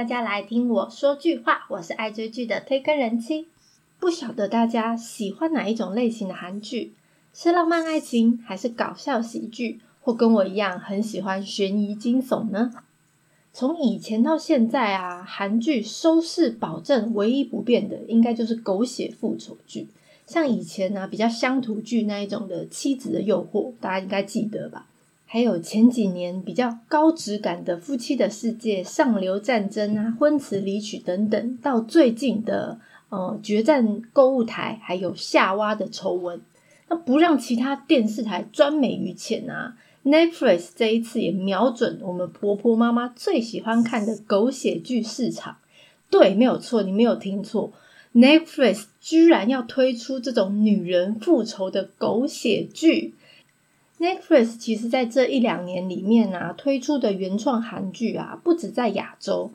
大家来听我说句话。我是爱追剧的推坑人妻。不晓得大家喜欢哪一种类型的韩剧？是浪漫爱情，还是搞笑喜剧，或跟我一样很喜欢悬疑惊悚呢？从以前到现在啊，韩剧收视保证唯一不变的，应该就是狗血复仇剧。像以前呢，比较乡土剧那一种的《妻子的诱惑》，大家应该记得吧？还有前几年比较高质感的《夫妻的世界》、《上流战争》啊、《婚词离曲》等等，到最近的呃《决战购物台》，还有夏娃的丑闻，那不让其他电视台专美于前啊！Netflix 这一次也瞄准我们婆婆妈妈最喜欢看的狗血剧市场，对，没有错，你没有听错，Netflix 居然要推出这种女人复仇的狗血剧。Netflix 其实在这一两年里面啊，推出的原创韩剧啊，不止在亚洲，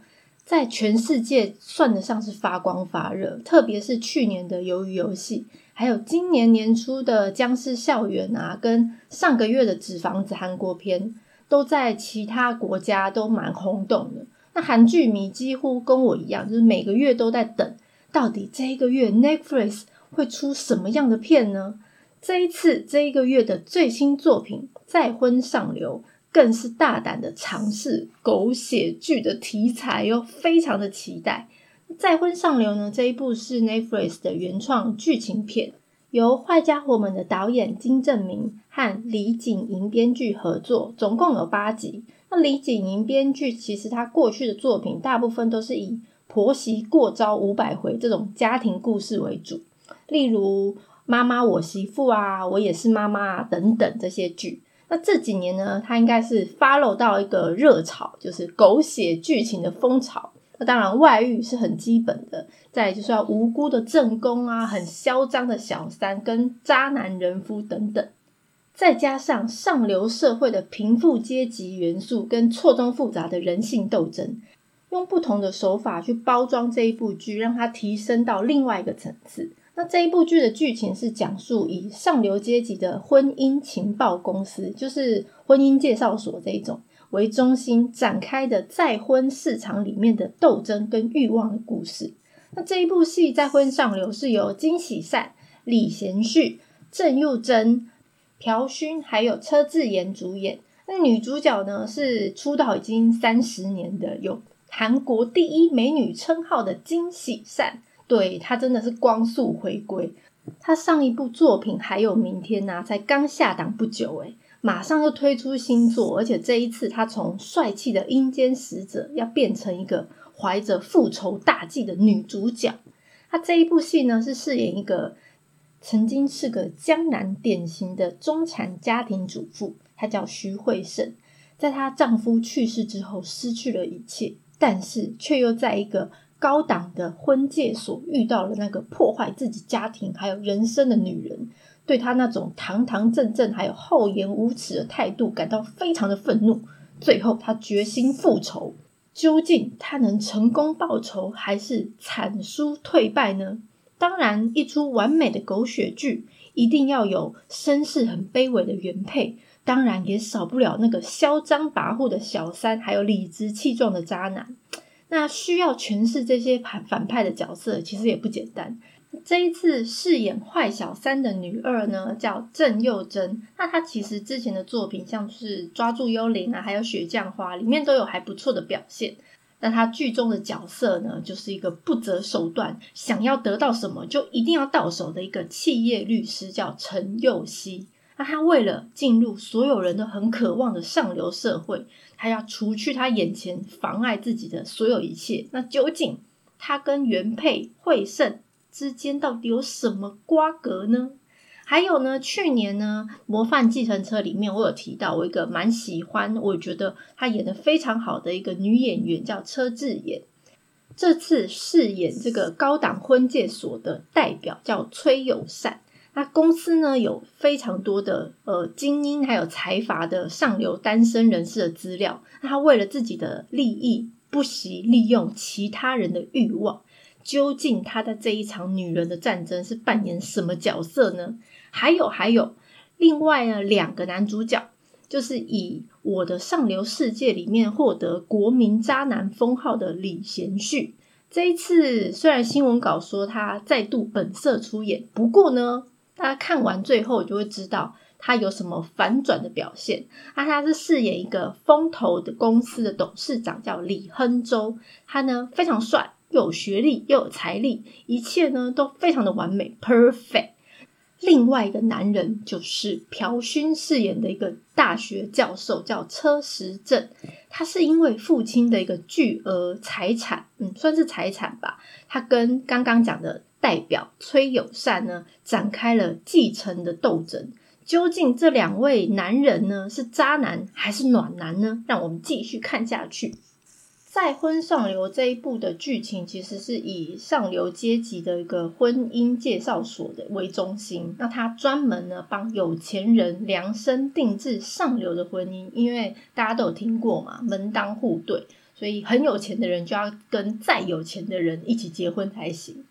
在全世界算得上是发光发热。特别是去年的《鱿鱼游戏》，还有今年年初的《僵尸校园》啊，跟上个月的《纸房子》韩国片，都在其他国家都蛮轰动的。那韩剧迷几乎跟我一样，就是每个月都在等，到底这一个月 Netflix 会出什么样的片呢？这一次这一个月的最新作品《再婚上流》更是大胆的尝试狗血剧的题材哟，非常的期待。《再婚上流》呢这一部是 Netflix 的原创剧情片，由《坏家伙们》的导演金正明和李景莹编剧合作，总共有八集。那李景莹编剧其实他过去的作品大部分都是以婆媳过招五百回这种家庭故事为主，例如。妈妈，我媳妇啊，我也是妈妈啊，等等这些剧。那这几年呢，它应该是发酵到一个热潮，就是狗血剧情的风潮。那当然，外遇是很基本的，再就是要无辜的正宫啊，很嚣张的小三跟渣男人夫等等，再加上上流社会的贫富阶级元素跟错综复杂的人性斗争，用不同的手法去包装这一部剧，让它提升到另外一个层次。那这一部剧的剧情是讲述以上流阶级的婚姻情报公司，就是婚姻介绍所这一种为中心展开的再婚市场里面的斗争跟欲望的故事。那这一部戏《再婚上流》是由金喜善、李贤旭、郑佑珍、朴勋还有车智妍主演。那女主角呢是出道已经三十年的有韩国第一美女称号的金喜善。对他真的是光速回归，他上一部作品还有明天呐，才刚下档不久诶马上又推出新作，而且这一次他从帅气的阴间使者要变成一个怀着复仇大计的女主角。他这一部戏呢是饰演一个曾经是个江南典型的中产家庭主妇，她叫徐慧胜，在她丈夫去世之后失去了一切，但是却又在一个。高档的婚介所遇到了那个破坏自己家庭还有人生的女人，对她那种堂堂正正还有厚颜无耻的态度感到非常的愤怒。最后，他决心复仇。究竟他能成功报仇，还是惨输退败呢？当然，一出完美的狗血剧，一定要有身世很卑微的原配，当然也少不了那个嚣张跋扈的小三，还有理直气壮的渣男。那需要诠释这些反反派的角色，其实也不简单。这一次饰演坏小三的女二呢，叫郑佑珍。那她其实之前的作品，像是《抓住幽灵》啊，还有《雪降花》，里面都有还不错的表现。那她剧中的角色呢，就是一个不择手段，想要得到什么就一定要到手的一个企业律师，叫陈佑熙。那他为了进入所有人都很渴望的上流社会，他要除去他眼前妨碍自己的所有一切。那究竟他跟原配惠胜之间到底有什么瓜葛呢？还有呢，去年呢《模范计程车》里面我有提到，我一个蛮喜欢，我觉得她演的非常好的一个女演员叫车智妍，这次饰演这个高档婚介所的代表叫崔友善。那公司呢有非常多的呃精英还有财阀的上流单身人士的资料，那他为了自己的利益不惜利用其他人的欲望，究竟他在这一场女人的战争是扮演什么角色呢？还有还有，另外呢两个男主角就是以我的上流世界里面获得国民渣男封号的李贤旭。这一次虽然新闻稿说他再度本色出演，不过呢，大家看完最后就会知道。他有什么反转的表现？啊，他是饰演一个风投的公司的董事长，叫李亨周。他呢非常帅，又有学历，又有财力，一切呢都非常的完美，perfect。另外一个男人就是朴勋饰演的一个大学教授，叫车时正。他是因为父亲的一个巨额财产，嗯，算是财产吧。他跟刚刚讲的代表崔友善呢，展开了继承的斗争。究竟这两位男人呢是渣男还是暖男呢？让我们继续看下去。再婚上流这一部的剧情其实是以上流阶级的一个婚姻介绍所的为中心。那他专门呢帮有钱人量身定制上流的婚姻，因为大家都有听过嘛，门当户对，所以很有钱的人就要跟再有钱的人一起结婚才行。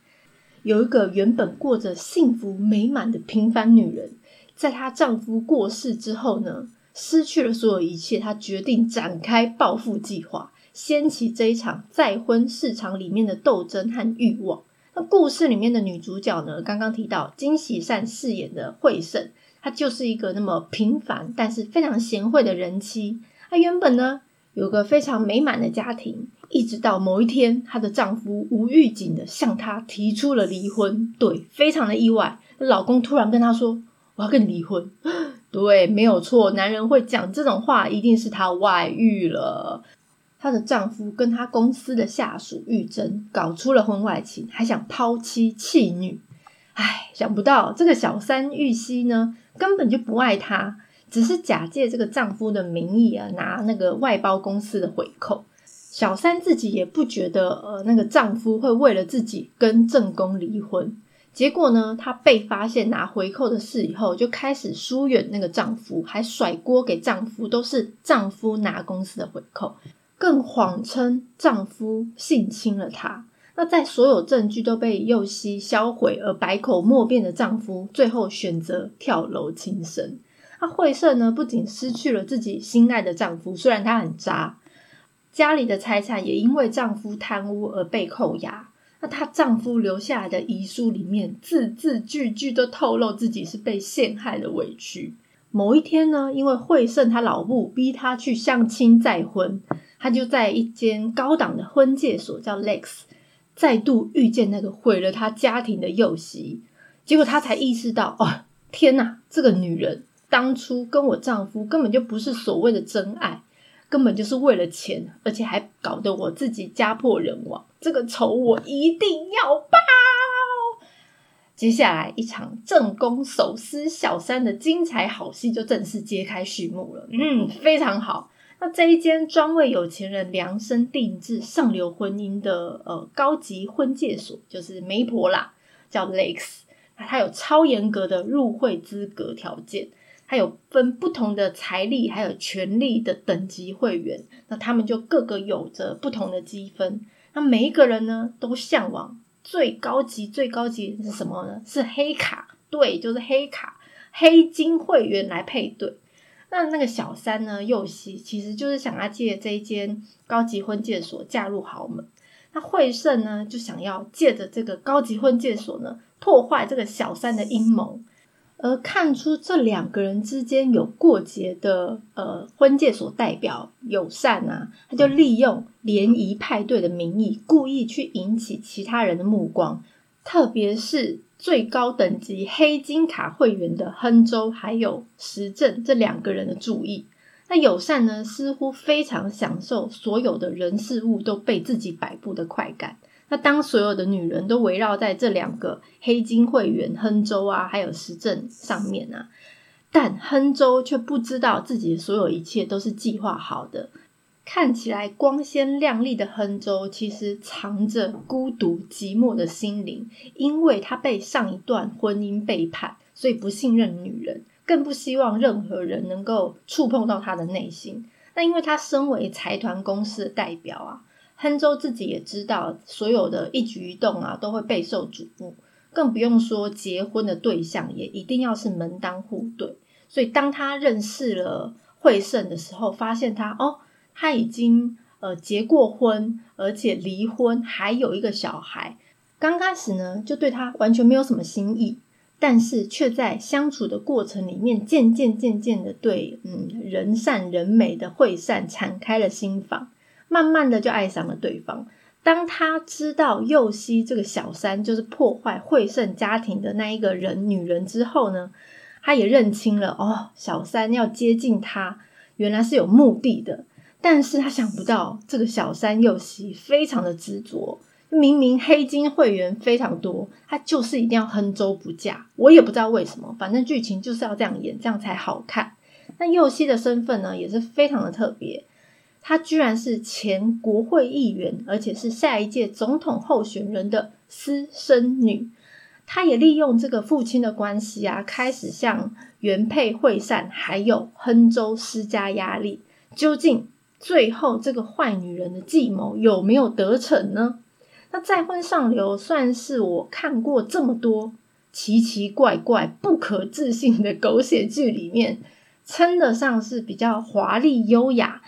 有一个原本过着幸福美满的平凡女人。在她丈夫过世之后呢，失去了所有一切，她决定展开报复计划，掀起这一场再婚市场里面的斗争和欲望。那故事里面的女主角呢，刚刚提到金喜善饰演的惠胜，她就是一个那么平凡但是非常贤惠的人妻。她原本呢有个非常美满的家庭，一直到某一天，她的丈夫无预警的向她提出了离婚。对，非常的意外，老公突然跟她说。我要跟你离婚，对，没有错。男人会讲这种话，一定是他外遇了。她的丈夫跟她公司的下属玉珍搞出了婚外情，还想抛妻弃女。唉，想不到这个小三玉溪呢，根本就不爱她，只是假借这个丈夫的名义啊，拿那个外包公司的回扣。小三自己也不觉得，呃，那个丈夫会为了自己跟正宫离婚。结果呢，她被发现拿回扣的事以后，就开始疏远那个丈夫，还甩锅给丈夫，都是丈夫拿公司的回扣，更谎称丈夫性侵了她。那在所有证据都被右希销毁而百口莫辩的丈夫，最后选择跳楼轻生。那惠胜呢，不仅失去了自己心爱的丈夫，虽然他很渣，家里的财产也因为丈夫贪污而被扣押。那她丈夫留下来的遗书里面，字字句句都透露自己是被陷害的委屈。某一天呢，因为惠胜他老母逼他去相亲再婚，他就在一间高档的婚介所叫 Lex，再度遇见那个毁了他家庭的幼媳。结果他才意识到，哦，天哪，这个女人当初跟我丈夫根本就不是所谓的真爱。根本就是为了钱，而且还搞得我自己家破人亡。这个仇我一定要报。接下来一场正宫手撕小三的精彩好戏就正式揭开序幕了。嗯，非常好。那这一间专为有钱人量身定制上流婚姻的呃高级婚介所，就是媒婆啦，叫 Lakes。那它有超严格的入会资格条件。有分不同的财力还有权力的等级会员，那他们就各个有着不同的积分。那每一个人呢，都向往最高级、最高级是什么呢？是黑卡，对，就是黑卡，黑金会员来配对。那那个小三呢，右西其实就是想要借这一间高级婚介所嫁入豪门。那惠胜呢，就想要借着这个高级婚介所呢，破坏这个小三的阴谋。而看出这两个人之间有过节的呃婚介所代表友善啊，他就利用联谊派对的名义，故意去引起其他人的目光，特别是最高等级黑金卡会员的亨州还有时政这两个人的注意。那友善呢，似乎非常享受所有的人事物都被自己摆布的快感。那当所有的女人都围绕在这两个黑金会员亨州啊，还有时政上面啊，但亨州却不知道自己所有一切都是计划好的。看起来光鲜亮丽的亨州，其实藏着孤独寂寞的心灵，因为他被上一段婚姻背叛，所以不信任女人，更不希望任何人能够触碰到他的内心。那因为他身为财团公司的代表啊。亨州自己也知道，所有的一举一动啊，都会备受瞩目，更不用说结婚的对象也一定要是门当户对。所以，当他认识了惠胜的时候，发现他哦，他已经呃结过婚，而且离婚，还有一个小孩。刚开始呢，就对他完全没有什么心意，但是却在相处的过程里面，渐渐渐渐的对嗯人善人美的惠善敞开了心房，慢慢的就爱上了对方。当他知道右西这个小三就是破坏惠胜家庭的那一个人女人之后呢，他也认清了哦，小三要接近他，原来是有目的的。但是他想不到这个小三右西非常的执着，明明黑金会员非常多，他就是一定要亨州不嫁。我也不知道为什么，反正剧情就是要这样演，这样才好看。那右西的身份呢，也是非常的特别。她居然是前国会议员，而且是下一届总统候选人的私生女。她也利用这个父亲的关系啊，开始向原配惠善还有亨州施加压力。究竟最后这个坏女人的计谋有没有得逞呢？那再婚上流算是我看过这么多奇奇怪怪、不可置信的狗血剧里面，称得上是比较华丽优雅。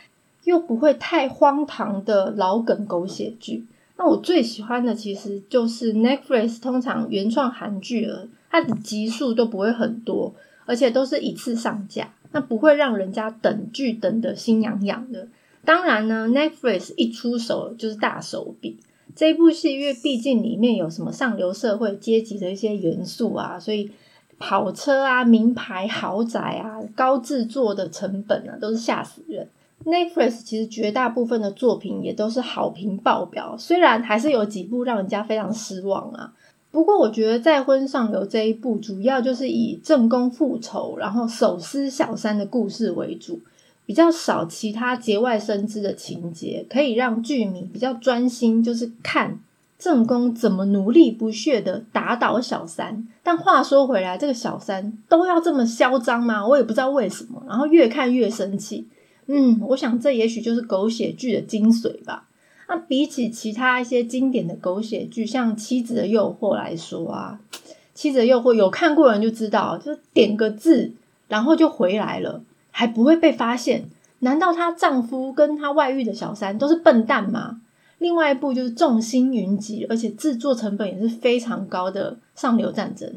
又不会太荒唐的老梗狗血剧。那我最喜欢的其实就是 Netflix 通常原创韩剧了，它的集数都不会很多，而且都是一次上架，那不会让人家等剧等的心痒痒的。当然呢，Netflix 一出手就是大手笔。这部戏因为毕竟里面有什么上流社会阶级的一些元素啊，所以跑车啊、名牌豪宅啊、高制作的成本啊，都是吓死人。Netflix 其实绝大部分的作品也都是好评爆表，虽然还是有几部让人家非常失望啊。不过我觉得《再婚上流》这一部主要就是以正宫复仇，然后手撕小三的故事为主，比较少其他节外生枝的情节，可以让剧迷比较专心，就是看正宫怎么努力不懈的打倒小三。但话说回来，这个小三都要这么嚣张吗？我也不知道为什么，然后越看越生气。嗯，我想这也许就是狗血剧的精髓吧。那比起其他一些经典的狗血剧，像《妻子的诱惑》来说啊，《妻子的诱惑》有看过人就知道，就是点个字，然后就回来了，还不会被发现。难道她丈夫跟她外遇的小三都是笨蛋吗？另外一部就是众星云集，而且制作成本也是非常高的《上流战争》，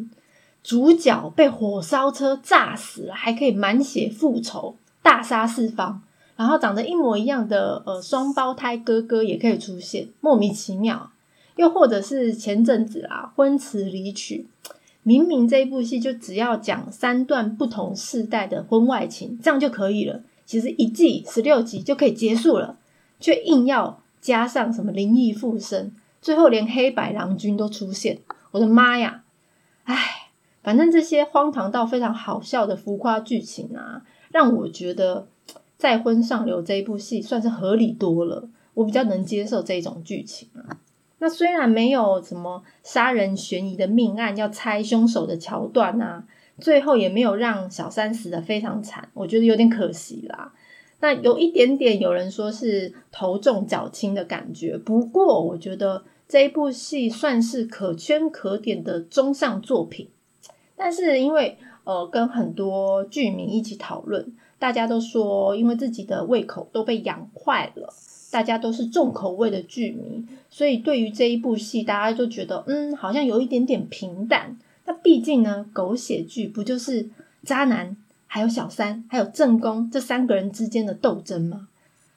主角被火烧车炸死了，还可以满血复仇。大杀四方，然后长得一模一样的呃双胞胎哥哥也可以出现，莫名其妙。又或者是前阵子啊婚词离曲，明明这一部戏就只要讲三段不同世代的婚外情，这样就可以了。其实一季十六集就可以结束了，却硬要加上什么灵异附身，最后连黑白郎君都出现。我的妈呀！唉，反正这些荒唐到非常好笑的浮夸剧情啊。让我觉得《再婚上流》这一部戏算是合理多了，我比较能接受这种剧情啊。那虽然没有什么杀人悬疑的命案要猜凶手的桥段啊，最后也没有让小三死的非常惨，我觉得有点可惜啦。那有一点点有人说是头重脚轻的感觉，不过我觉得这一部戏算是可圈可点的中上作品，但是因为。呃，跟很多剧迷一起讨论，大家都说，因为自己的胃口都被养坏了，大家都是重口味的剧迷，所以对于这一部戏，大家都觉得，嗯，好像有一点点平淡。那毕竟呢，狗血剧不就是渣男，还有小三，还有正宫这三个人之间的斗争吗？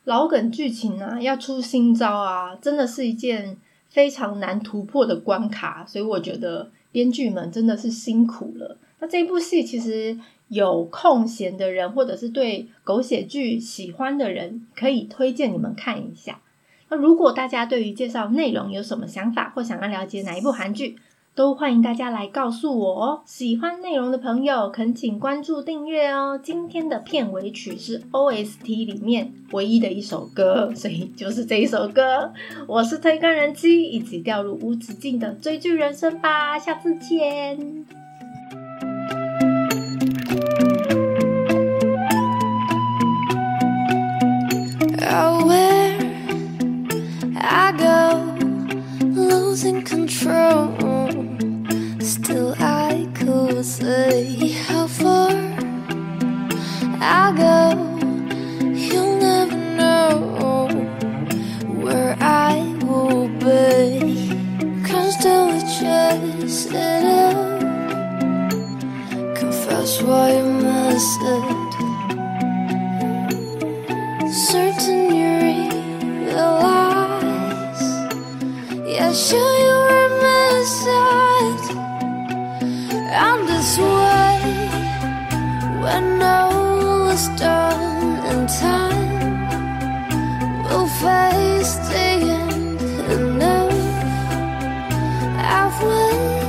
老梗剧情啊，要出新招啊，真的是一件非常难突破的关卡，所以我觉得编剧们真的是辛苦了。那这一部戏其实有空闲的人，或者是对狗血剧喜欢的人，可以推荐你们看一下。那如果大家对于介绍内容有什么想法，或想要了解哪一部韩剧，都欢迎大家来告诉我哦。喜欢内容的朋友，恳请关注订阅哦。今天的片尾曲是 OST 里面唯一的一首歌，所以就是这一首歌。我是推更人机，一起掉入无止境的追剧人生吧。下次见。Control. Still, I is done time. We'll face the end enough. I will.